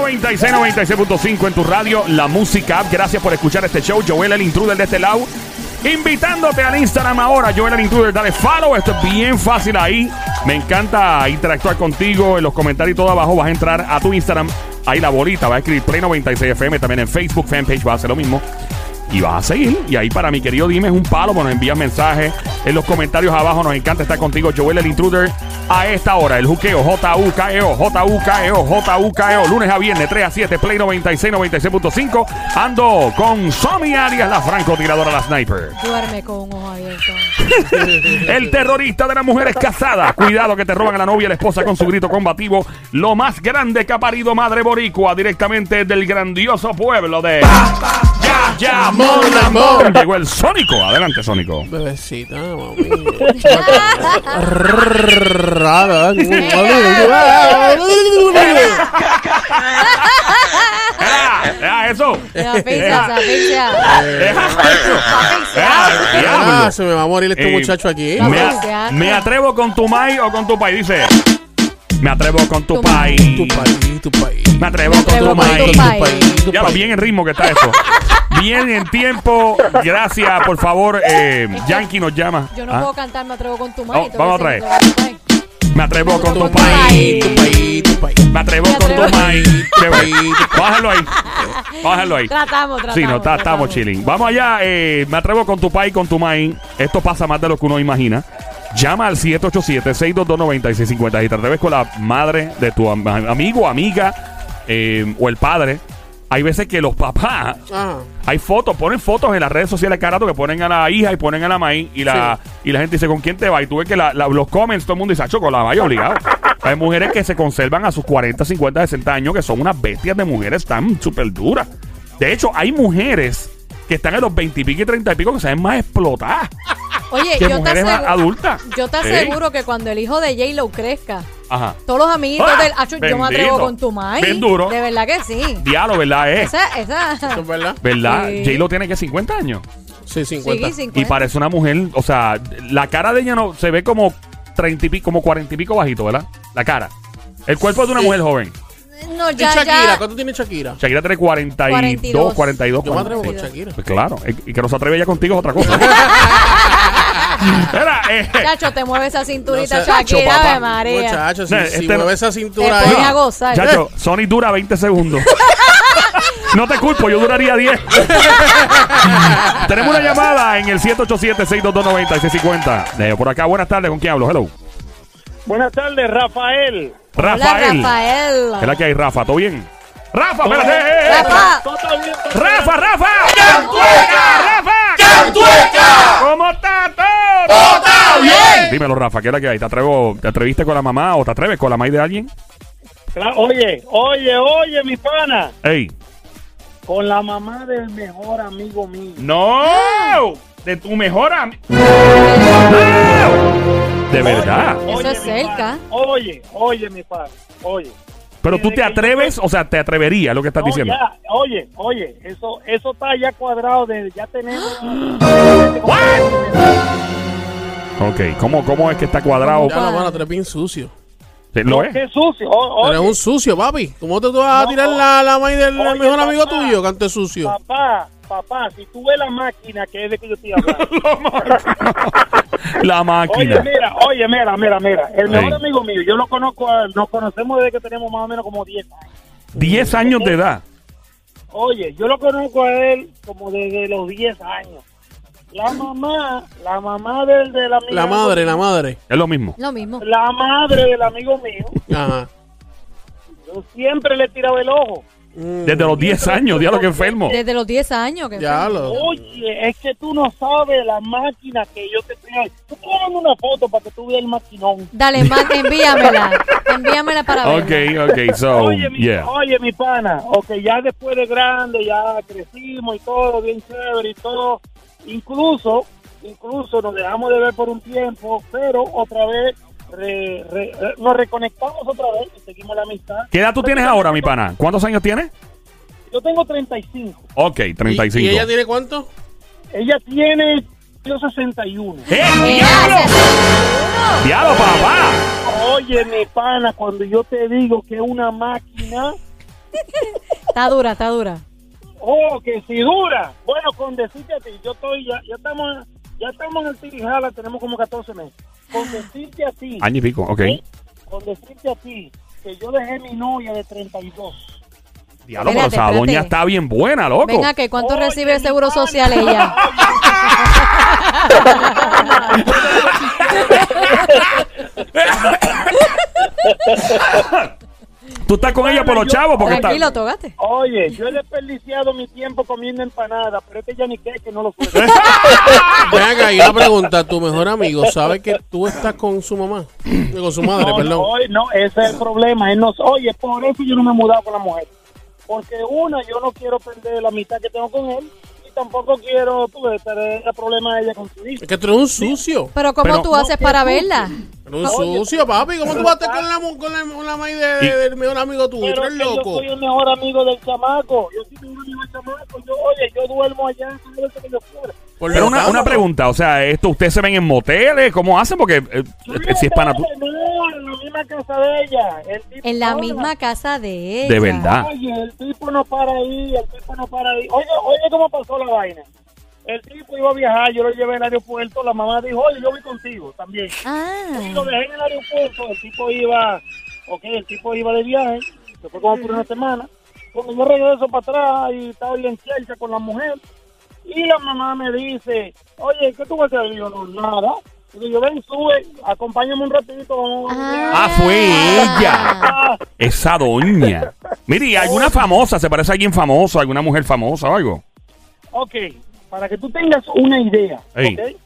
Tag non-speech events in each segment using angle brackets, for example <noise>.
96, 96.5 en tu radio, la música. app. Gracias por escuchar este show. Joel el intruder de este lado. Invitándote al Instagram ahora, Joel el intruder. Dale follow, esto es bien fácil ahí. Me encanta interactuar contigo en los comentarios y todo abajo. Vas a entrar a tu Instagram. Ahí la bolita, va a escribir Play 96 FM. También en Facebook, fanpage, va a hacer lo mismo. Y vas a seguir. Y ahí para mi querido Dime es un palo. Nos envías mensajes en los comentarios abajo. Nos encanta estar contigo, Joel el Intruder. A esta hora, el juqueo J-U-K-E-O, J-U-K-E-O, J-U-K-E-O. Lunes a viernes, 3 a 7, Play 96, 96.5. Ando con Somi Arias, la francotiradora, la sniper. Duerme con un ojo abierto. <laughs> El terrorista de las mujeres casadas. Cuidado que te roban a la novia y la esposa con su grito combativo. Lo más grande que ha parido Madre Boricua directamente del grandioso pueblo de. Ya, ya, Llegó el Sónico. Adelante, Sónico. Bebecita, mami. ¡Ah! ¡Ah, eso! La pizza, esa pizza. Ah, se me va a morir este Eh, muchacho aquí. Me, atrevo con tu mai o con tu pai, dice. Me atrevo con tu Tu pai. Tu país, tu país. Me atrevo con atrevo tu con Ya lo bien en ritmo que está esto. Bien en tiempo. Gracias, por favor. Eh, Yankee nos llama. Yo no Ah, puedo cantar, me atrevo con tu Oh, mano. vamos otra vez. Me atrevo con tu país, país. Me atrevo con tu. Chévere. Bájalo ahí. Bájalo ahí. Tratamos, tratamos. Sí, no, estamos tratamos. chilling. Vamos allá. eh, me atrevo con tu pai, con tu mai. Esto pasa más de lo que uno imagina. Llama al 787-622-9650 y te atreves con la madre de tu am- amigo, amiga eh, o el padre. Hay veces que los papás, Ajá. hay fotos, ponen fotos en las redes sociales carato que ponen a la hija y ponen a la maíz y la, y la gente dice, ¿con quién te va? Y tú ves que la- la- los comments, todo el mundo dice, "Acho, con la vaya obligado. <laughs> Hay mujeres que se conservan a sus 40, 50, 60 años que son unas bestias de mujeres tan súper duras. De hecho, hay mujeres que están en los 20 y pico y 30 y pico que se ven más explotadas <laughs> Oye, que yo te, mujeres asegu- adultas. yo te aseguro que cuando el hijo de J-Lo crezca, Ajá. todos los amiguitos ¡Ah! del. Acho, yo me atrevo con tu mai. Bien duro. De verdad que sí. Diablo, ¿verdad? Es. Esa, esa. ¿Eso es verdad? ¿Verdad? Sí. J-Lo tiene que 50 años. Sí, 50. Sí, 50. Y parece una mujer, o sea, la cara de ella no se ve como 30 y pico, como 40 y pico bajito, ¿verdad? La cara. El cuerpo de una Sí. mujer joven. No, ¿Y ya, Shakira? ya. ¿Cuánto tiene Shakira? Shakira tiene 42, 42. 42. Yo me atrevo con 40. Shakira. Pues claro, y y que no se atreve ya contigo es otra cosa. <laughs> Era, eh, Chacho, te mueve esa cinturita, No sé, Shakira, Chacho, papá. María. Muchacho, si, No, si este no- mueve esa Te cintura ahí. a gozar. Chacho, Sony dura 20 segundos. No te culpo, yo duraría 10. Tenemos una llamada en el 787-622-9650. Eh, por acá, buenas tardes, ¿con quién hablo? Hello. Buenas tardes, Rafael. Hola, Rafael. Rafael. ¿Qué es la que hay, Rafa? ¿Todo bien? ¡Rafa, espérate! Rafa. ¿Todo bien? ¡Rafa, Rafa! ¡Rafa! ¿Cómo está todo? ¡Todo está bien! Dímelo, Rafa, ¿qué es la que hay? ¿Te, atrevo, ¿Te atreviste con la mamá o te atreves con la maíz de alguien? Oye, oye, oye, mi pana. ¡Ey! Con la mamá del mejor amigo mío. ¡No! De tu mejor amigo. De verdad. Eso Oye, es mi cerca. pana. Oye, oye, mi pana. Oye. Pero tú te atreves, o sea, te atreverías lo que estás No, diciendo. ya, oye, oye, eso, eso está ya cuadrado. De, ya tenemos. <gasps> Ok, ¿cómo, ¿cómo es que está cuadrado? Ya la mano, tú eres bien sucio. ¿Lo es? Qué sucio. O- Eres un sucio, papi. ¿Cómo te vas a No, tirar la, la maíz del oye, mejor amigo tuyo, cante sucio? papá, papá, si tú ves la máquina que es de que yo estoy hablando. <laughs> La máquina. Oye, mira, oye, mira, mira, mira. El mejor amigo mío, yo lo conozco, a- nos conocemos desde que tenemos más o menos como 10 años. 10 años de edad. Oye, yo lo conozco a él como desde los 10 años. La mamá, la mamá del, del amigo. La madre, la madre. Es lo mismo. Lo mismo. La madre del amigo mío. Ajá. Yo siempre le tiraba el ojo. Mm, Desde los 10 años, diablo que enfermo. Desde los 10 años. Que Ya lo. Oye, es que tú no sabes la máquina que yo te estoy. Tú pones una foto para que tú veas el maquinón. Dale, man, <laughs> envíamela. Envíamela para ver. Ok, ok, so, Oye, mi, yeah. oye, mi pana, ok, ya después de grande, ya crecimos y todo, bien chévere y todo. Incluso, incluso nos dejamos de ver por un tiempo, pero otra vez re- re- nos reconectamos otra vez y seguimos la amistad. ¿Qué edad tú tienes ahora, mi pana? ¿Cuántos años tienes? Yo tengo 35. Ok, ¿Y, 35. y ella tiene cuánto? Ella tiene yo 61. ¡Eh, diablo! ¡Diablo, papá! Oye, mi pana, cuando yo te digo que es una máquina, Está dura, está dura. oh, que si dura. Bueno, con decirte a ti, yo estoy, ya, ya estamos, ya estamos en el Tirijala, tenemos como 14 meses. Con decirte a ti, Año y pico, ok. ¿eh? con decirte a ti, que yo dejé mi novia de 32. Diablo, pero esa doña está bien buena, loco. Venga, que ¿cuánto Oye, recibe el seguro pana. social ella? <laughs> <laughs> <laughs> ¿Tú estás con ella por los yo- chavos? Porque está... Tranquilo, tógate. Oye, yo he desperdiciado mi tiempo comiendo empanadas, pero este ya ni qué, que no lo puedo. <laughs> Ven acá, y una pregunta. ¿Tu mejor amigo sabe que tú estás con su mamá? Con su madre, No, perdón. no, oye, no, ese es el problema. Él no, oye, por eso yo no me he mudado con la mujer. Porque una, yo no quiero perder la mitad que tengo con él. Y tampoco quiero, tú ves, tener el problema de ella con su hijo. Es que tú eres un sucio. Pero ¿cómo Pero- tú haces para verla? Eres un sucio, papi. ¿Cómo tú vas a estar con la, con la, con la maíz de, de- del mejor amigo tuyo? Tú Pero eres es que yo loco. soy el mejor amigo del chamaco. Yo soy el mejor amigo del chamaco. Yo, oye, yo duermo allá que yo quiera. Pero una, una pregunta, o sea, esto ustedes se ven en moteles, ¿cómo hacen? Porque eh, eh, si es pana tú... No, en la misma casa de ella. El tipo En la no, misma casa de ella. De verdad. Oye, el tipo no para ahí, el tipo no para ahí. Oye, oye, ¿cómo pasó la vaina? El tipo iba a viajar, yo lo llevé al aeropuerto, la mamá dijo, oye, yo voy contigo también. Ah, Y lo dejé en el aeropuerto, el tipo iba, ok, el tipo iba de viaje, se fue como por una semana. Cuando yo regreso para atrás y estaba bien cerca con la mujer, y la mamá me dice, oye, ¿qué tú vas a hacer? Y yo, no, nada. Y yo, ven, sube, acompáñame un ratito. vamos a- Ah, fue ella. Ah, <laughs> Esa doña. Mire, ¿y alguna famosa? ¿Se parece a alguien famoso? ¿Alguna mujer famosa o algo? Ok, para que tú tengas una idea, Ey. ¿ok?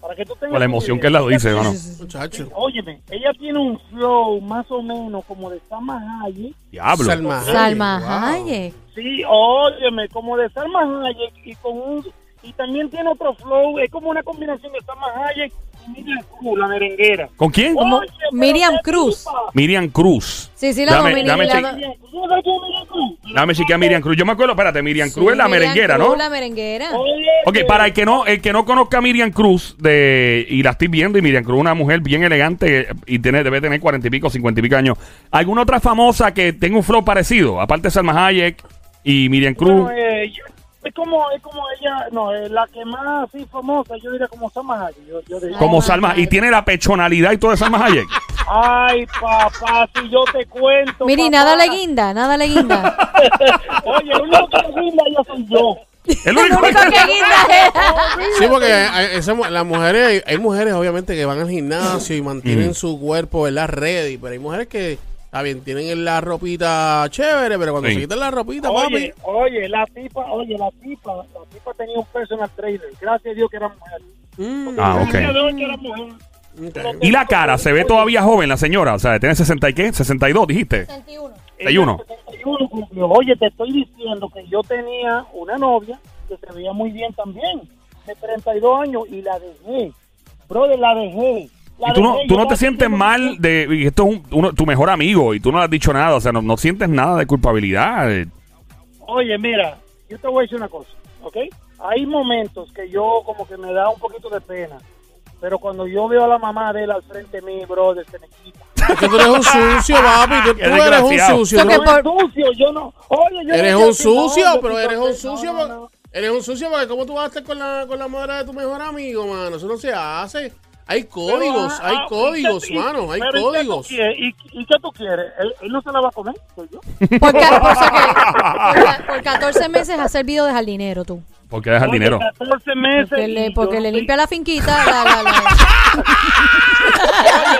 Para que tú tengas Con la emoción que él la dice, hermano. Muchacho. Óyeme, ella tiene un flow más o menos como de Salma Hayek. Diablo. Salma Hayek, Salma wow. Hayek. Sí, óyeme, como de Salma Hayek y con un... Y también tiene otro flow, es como una combinación de Salma Hayek Miriam Cruz, la merenguera. ¿Con quién? Oye, pero Miriam Cruz. tipa. Miriam Cruz. Sí, sí, la Dame- domini- dame la Miriam Cruz, ¿tú sabes quién es Miriam? Dame chequear a Miriam Cruz. Yo me acuerdo, espérate, Miriam Cruz Sí, es la Miriam merenguera, Cruz, ¿no? La merenguera. Oye, Ok, para el que no, el que no conozca a Miriam Cruz de y la estoy viendo y Miriam Cruz es una mujer bien elegante y tiene, debe tener cuarenta y pico, cincuenta y pico años. ¿Alguna otra famosa que tenga un flow parecido? Aparte de Salma Hayek y Miriam Cruz. Bueno, eh, yo- es como es como ella, no, eh, la que más así famosa, yo diría como Salma Hayek. Yo, yo diría. como Salma y tiene la pechonalidad y todo de Salma Hayek. Ay, papá, si yo te cuento. Miri, papá. nada le guinda, nada le guinda. <laughs> Oye, el único que le guinda yo soy yo. El Lo único único que <laughs> guinda es... Sí, porque hay- las mujeres, hay, hay mujeres obviamente que van al gimnasio y mantienen su cuerpo, ¿verdad? Ready, pero hay mujeres que, está bien, tienen la ropita chévere, pero cuando Sí. se quitan la ropita, Oye, papi, oye, la tipa, oye, la tipa, la tipa tenía un personal trainer. Gracias a Dios que era mujer. mm, Ah, ok. Gracias a Dios que era mujer. ok. Y la cara, se ve todavía joven la señora, o sea, tiene 60 y qué? 62, dijiste. 61. 61. Ella 61 cumplió. Oye, te estoy diciendo que yo tenía una novia que se veía muy bien también, de 32 años, y la dejé. Brother, la dejé. La Y tú no, tú Yo no te sientes mal de y esto es un- uno- tu mejor amigo y tú no le has dicho nada, o sea, no, no sientes nada de culpabilidad. eh. Oye, mira, yo te voy a decir una cosa, ¿ok? Hay momentos que yo como que me da un poquito de pena, pero cuando yo veo a la mamá de él al frente de mí, brother, se me quita. Es que tú eres un sucio, papi, tú, <laughs> tú eres un sucio. Por- es sucio, yo no. Oye, yo Eres no un no, sucio, yo pero eres un sucio. porque- no. Eres un sucio porque ¿cómo tú vas a estar con la, con la madre de tu mejor amigo, mano? Eso no se hace. Hay códigos, Pero, ah, hay ah, códigos, ¿y qué- mano, hay pero ¿y qué tú códigos. quieres? ¿Y, ¿Y qué tú quieres? ¿Él, él no se la va a comer? Soy yo. <laughs> Por, por, por por 14 meses has servido de jardinero tú. Porque deja el Oye, dinero. 14 meses. Porque y le, porque le limpia la finquita. La, la, la- <laughs>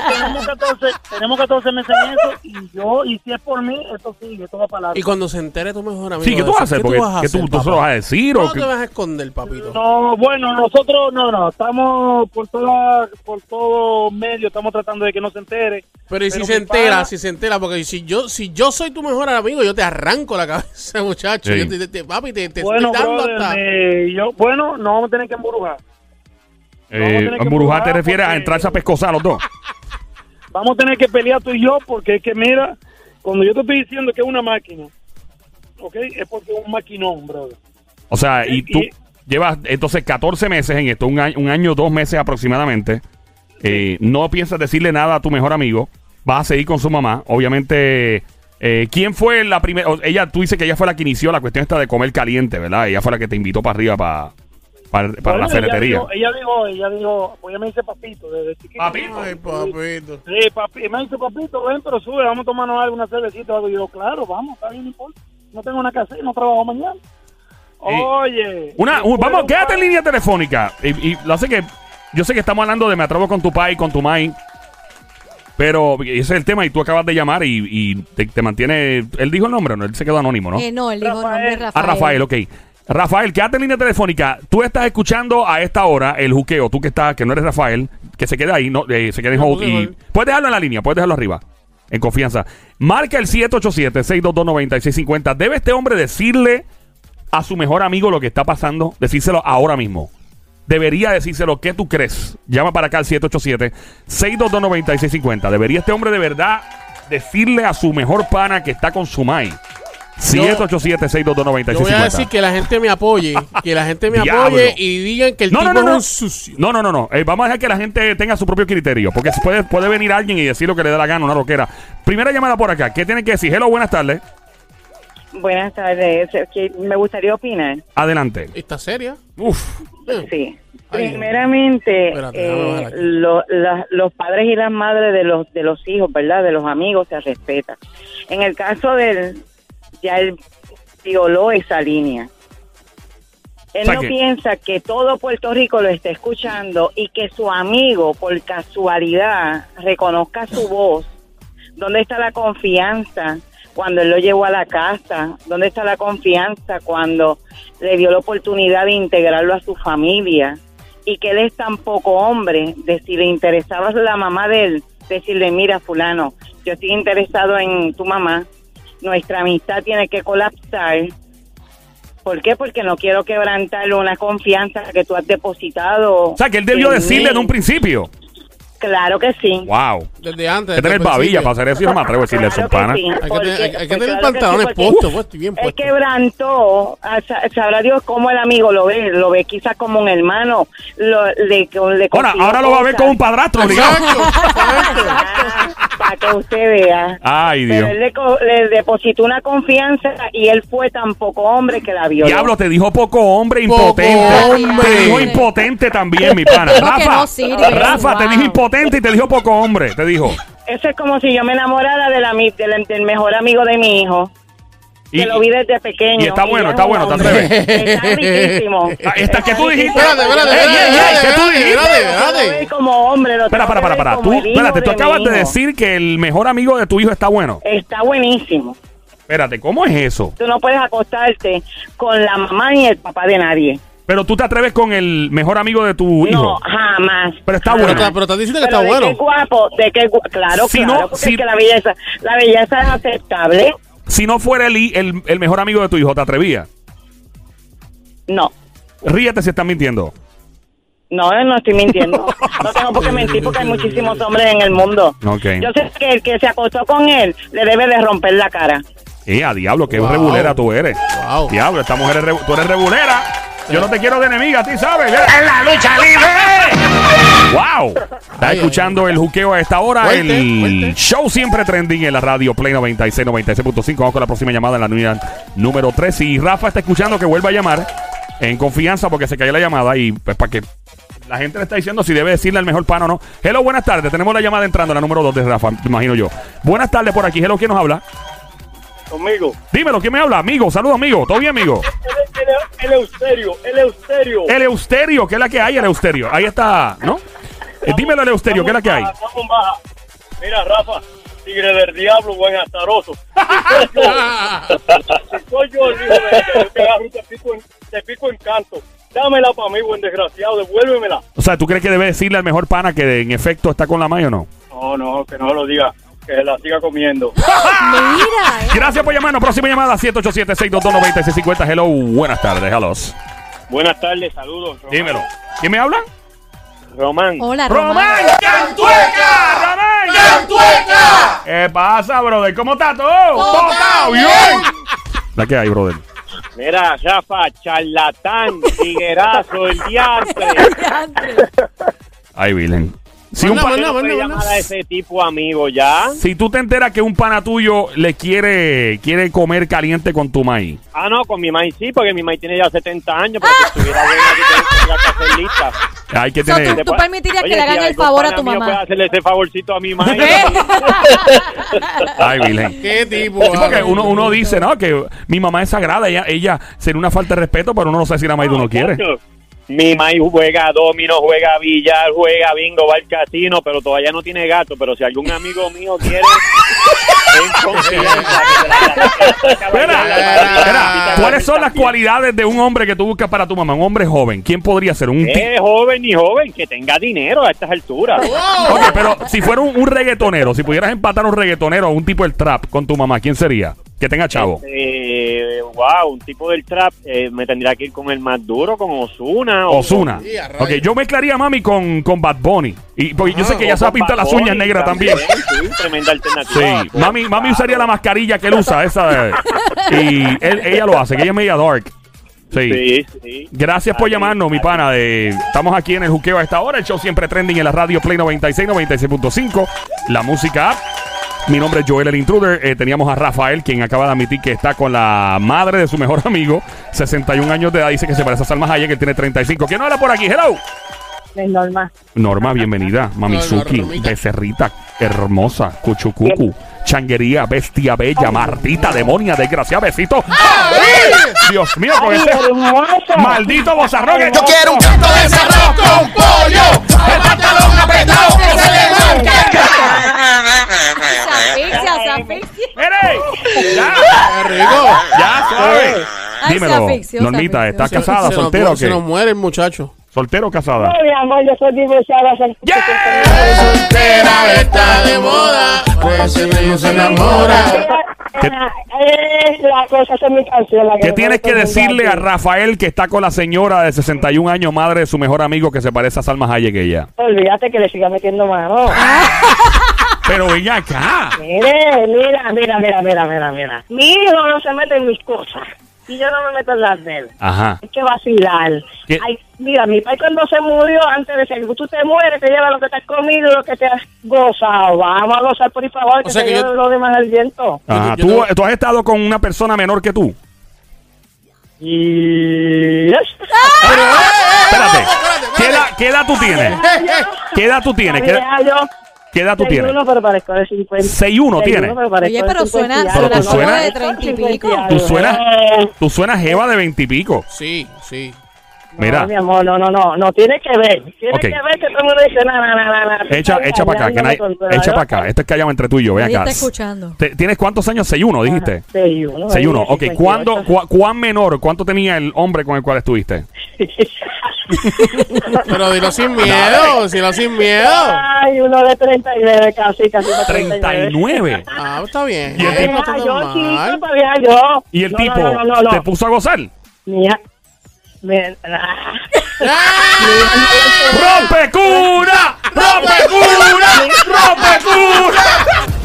tenemos 14, tenemos 14 meses en eso y yo, y si es por mí, esto sigue, esto va para Y adelante. cuando se entere tu mejor amigo. Sí, ¿qué tú vas a hacer? ¿Qué Porque tú vas a ¿qué hacer, tú, tú se lo vas a decir o No qué? te vas a esconder, papito. No, bueno, nosotros, no, no, estamos por toda, por todo medio, estamos tratando de que no se entere. Pero y si Pero se entera, si se entera, porque si yo, si yo soy tu mejor amigo, yo te arranco la cabeza, <laughs> muchacho. Sí. Yo te, te- te- papi, te, te Bueno, estoy dando brother, hasta. me- yo, bueno, no vamos a tener que embrujar. A Eh, te refieres a entrarse a pescosar los dos. <laughs> Vamos a tener que pelear tú y yo porque es que mira, cuando yo te estoy diciendo que es una máquina, ¿ok? Es porque es un maquinón, brother. O sea, y Y- tú y- llevas entonces 14 meses en esto, un año, un año dos meses aproximadamente. Eh, no piensas decirle nada a tu mejor amigo. Vas a seguir con su mamá. Obviamente, eh, ¿quién fue la primera? Ella, tú dices que ella fue la que inició la cuestión esta de comer caliente, ¿verdad? Ella fue la que te invitó para arriba para, para, para la Bueno, ferretería. Ella dijo, ella dijo, ella dijo, pues ella me dice papito desde chiquito. Papito. Ay, papito. Sí, papi, me dice papito, ven, pero sube, vamos a tomarnos algo, una cervecita o algo. Y yo, claro, vamos, está bien, no importa. No tengo nada que hacer, no trabajo mañana. Oye. Una, un- vamos, quédate en línea telefónica. Y, y lo sé que. Yo sé que estamos hablando de me atrevo con tu pai, con tu mai. Pero ese es el tema y tú acabas de llamar y, y te, te mantiene. Él dijo el nombre, ¿no? Él se quedó anónimo, ¿no? Eh, no, él dijo el nombre Rafael. Rafael. A Rafael, ok. Rafael, quédate en línea telefónica. Tú estás escuchando a esta hora el juqueo. Tú que estás, que no eres Rafael, que se queda ahí, no, eh, se queda en hold. Y puedes dejarlo en la línea, puedes dejarlo arriba. En confianza. Marca el 787-622-9650. ¿Debe este hombre decirle a su mejor amigo lo que está pasando? Decírselo ahora mismo. Debería decírselo. ¿Qué tú crees? Llama para acá al 787-622-9650. ¿Debería este hombre de verdad decirle a su mejor pana que está con su mai? 787-622-9650. Yo voy a decir que la gente me apoye, que la gente me <laughs> apoye y digan que el No, tipo no, no, es un sucio. No, no, no, no. Eh, vamos a dejar que la gente tenga su propio criterio. Porque si puede, puede venir alguien y decir lo que le dé la gana, una loquera. Primera llamada por acá. ¿Qué tienen que decir? Hello, buenas tardes. Buenas tardes. Me gustaría opinar. Adelante. ¿Está seria? Uf. Sí. Ay, Primeramente, Espérate, eh, lo- la- los padres y las madres de los de los hijos, ¿verdad? De los amigos se respetan. En el caso de él, ya él violó esa línea. Él O sea no que- piensa que todo Puerto Rico lo esté escuchando y que su amigo, por casualidad, reconozca su voz. ¿Dónde está la confianza cuando él lo llevó a la casa? ¿Dónde está la confianza cuando le dio la oportunidad de integrarlo a su familia? Y que él es tan poco hombre, de si le interesaba la mamá de él, decirle, mira fulano, yo estoy interesado en tu mamá, nuestra amistad tiene que colapsar. ¿Por qué? Porque no quiero quebrantar una confianza que tú has depositado. O sea, que él debió en decirle mí. en un principio. Claro que sí. Wow. Desde antes. Hay que tener el babilla para hacer eso. Yo no me atrevo a decirle eso, Claro que pana. sí, Hay porque- tener, hay que tener claro pantalones que sí, puestos, pues, estoy bien Él puesto. quebrantó, a sa- sabrá Dios cómo el amigo lo ve, lo ve quizás como un hermano, lo, le, le Ahora, ahora lo va a ver como un padrastro, exacto. <laughs> para que usted vea. Ay, Pero Dios. él le, co- le depositó una confianza y él fue tan poco hombre que la violó. Diablo, te dijo poco hombre, Poco impotente. hombre. Te dijo impotente también, mi pana. Rafa, no sirve. Rafa, te Wow. dijo impotente y te dijo poco hombre. Te dijo. Eso es como si yo me enamorara de la, mi- del, del mejor amigo de mi hijo. Y- que lo vi desde pequeño. y está bueno, ya está bueno, ¿te hombre. atreves? Está <laughs> riquísimo. Ah, está- ¿qué tú dijiste? Espérate, espérate, ey, ¿qué tú espérate, dijiste? espérate, espérate. como hombre. Lo Espera, para, para, para. Tú, espérate, tú acabas de decir que el mejor amigo de tu hijo está bueno. Está buenísimo. Espérate, ¿cómo es eso? Tú no puedes acostarte con la mamá ni el papá de nadie. Pero tú te atreves con el mejor amigo de tu hijo. No, jamás. Pero está bueno. Pero, pero estás diciendo que Pero está de bueno. qué guapo, de qué gu- claro, Si claro, no- porque si- es que la belleza, la belleza es aceptable. Si no fuera el, el, el mejor amigo de tu hijo, ¿te atrevías? No. Ríete si estás mintiendo. No, no estoy mintiendo. <laughs> No tengo por qué mentir porque hay muchísimos hombres en el mundo. Ok. Yo sé que el que se acostó con él le debe de romper la cara. Eh, a diablo, qué Wow. rebulera tú eres. Wow. Diablo, esta mujer es tú eres rebulera. Yo no te quiero de enemiga, a ti sabes. ¡En la lucha libre! ¡Wow! Estás Ay, escuchando el juqueo a esta hora. Fuerte, el fuerte. show siempre trending en la radio Play 96, 96.5. Vamos con la próxima llamada en la unidad número 3. Y Rafa está escuchando que vuelva a llamar en confianza porque se cayó la llamada y pues para que la gente le está diciendo si debe decirle al mejor pan o no. Hello, buenas tardes. Tenemos la llamada entrando, la número 2 de Rafa, me imagino yo. Buenas tardes por aquí. Hello, ¿quién nos habla? Conmigo. Dímelo, ¿quién me habla? Amigo, saludos, amigo. ¿Todo bien, amigo? El, Eusterio, el Eusterio. El Eusterio, ¿qué es la que hay, el Eusterio? Ahí está, ¿no? Eh, dímelo, el Eusterio, ¿qué es la que hay? Mira, Rafa, tigre del diablo, buen azaroso. Si <laughs> <laughs> soy yo el hijo de yo te agarro y te pico en, te pico en canto. Dámela para mí, buen desgraciado, devuélvemela. O sea, ¿tú crees que debe decirle al mejor pana que en efecto está con la maya o no? No, no, que no lo diga, que la siga comiendo. <laughs> Mira, eh. Gracias por llamarnos. Próxima llamada, 787-622-9650. Hello, buenas tardes, hello. Buenas tardes, saludos. Dímelo. ¿Quién me habla? Román. Hola, ¡Román Román. Cantueca! ¡Román Cantueca! ¿Qué pasa, brother? ¿Cómo está todo? Todo está bien. La que hay, brother. Mira, Rafa, charlatán, tiguerazo, el diantre. Ay, Virgen. Si, un Manda, pa- manda, No puede manda, llamar manda. a ese tipo amigo ya. si tú te enteras que un pana tuyo le quiere, quiere comer caliente con tu maíz. Ah, no, con mi maíz sí, porque mi maíz tiene ya 70 años, pero si estuviera buena, yo tendría que hacer lista. Hay que So, tener. ¿Tú permitirías que Oye, le si hagan el favor a tu mamá? puede hacerle ese favorcito a mi maíz. <laughs> Ay, Virgen. ¿Qué tipo? Sí, porque uno, uno dice, ¿no? Que mi mamá es sagrada, ella, ella sería una falta de respeto, pero uno no sabe si la maíz uno quiere. Mi maíz juega domino, juega billar, juega bingo, va al casino, pero todavía no tiene gato. Pero si algún amigo mío quiere, <laughs> que espera, ¿cuáles son las cualidades de un hombre que tú buscas para tu mamá? Un hombre joven. ¿Quién podría ser? Un Eh, joven ni joven, que tenga dinero a estas alturas. Ok, pero si fuera un, un reggaetonero, si pudieras empatar un reggaetonero o un tipo del trap con tu mamá, ¿quién sería? Que tenga chavo. Eh, wow, un tipo del trap, eh, me tendría que ir con el más duro, con Osuna. Osuna. Ok, yo mezclaría a mami con, con Bad Bunny. Y porque yo Ah, sé que ella se va a pintar las uñas negras también. Sí, tremenda alternativa. Sí, mami, mami usaría la mascarilla que él usa, esa. <laughs> Y él- ella lo hace, que ella es media dark. Sí. Sí, sí. Gracias por Ahí, llamarnos, mi pana. De, estamos aquí en el juqueo a esta hora. El show siempre trending en la radio Play 96, 96.5. La música app. Mi nombre es Joel el Intruder. Eh, teníamos a Rafael, quien acaba de admitir que está con la madre de su mejor <laughs> amigo. 61 años de edad. Dice que se parece a Salma Hayek, que tiene 35. ¿Quién habla por aquí? Hello. Es normal. Norma, bienvenida. <laughs> Mamizuki, becerrita, hermosa, cuchucucu, changuería, bestia bella, martita, demonia, desgraciada, besito. Dios mío, con ese maldito bozarrón que Yo quiero un canto de cerro con pollo. El pantalón apretado que se le Se asfixia, se asfixia. ¡Mire! ¡Ya! Qué rico. ¡Ya suave! Dímelo, Normita. ¿estás casada, soltera o se nos qué? muere el muchacho. ¿Soltera o casada? mi amor, yo soy divorciada ¡Yeah! Soltera está de moda. Pues niño se enamora. ¿Qué- Es la cosa, es mi canción. La ¿Qué no tienes que decirle a. Rafael que está con la señora de 61 años, madre de su mejor amigo que se parece a Salma Hayek ella? Olvídate que le siga metiendo mano. <laughs> Pero ella acá. Mire, mira, mira, mira, mira, mira, mira. Mi hijo no se mete en mis cosas. Y yo no me meto en las de él. Ajá. Hay que vacilar. ¿Qué? Ay, mira, mi padre cuando se murió, antes de que tú te mueres, te lleva lo que te has comido y lo que te has gozado. Vamos a gozar por ahí para abajo, O que sea se que yo- lleve lo demás al viento. Ajá. Yo- yo ¿Tú, tú has estado con una persona menor que tú? Y... Espérate. ¿Qué edad, qué edad tú tienes? ¿Qué edad tú tienes? ¿Qué, yo... qué edad tú tienes? uno, pero parezco de 50. 6'1 tienes. Oye, de pero 50 suena- Pero tú algo. suenas- de 30 y pico. Tú suenas, tú suenas jeva de 20 y pico. Sí, sí. Mira. No, mi amor, no, no, no, no, tiene que ver. Tiene Ok. que ver que todo el mundo dice, no, no, no, no. Echa, echa para acá, que nadie- echa para acá. Esto es callado entre tú y yo, Nadie acá. está escuchando. ¿Tienes cuántos años? 6'1, dijiste. 6-1. 6'1. Ok, ¿cuándo, cua- ¿cuán menor, cuánto tenía el hombre con el cual estuviste? <laughs> Pero dilo sin miedo, dilo sin miedo. Ay, uno de 39 casi, casi de 39. 39. Ah, está bien. Y el tipo- Ah, yo, yo. Y el No, tipo No, no, no, no. te puso a gozar. Mira. Me... <laughs> ¡Ah! ¡Rompe cura! ¡Rompe cura! ¡Rompe cura!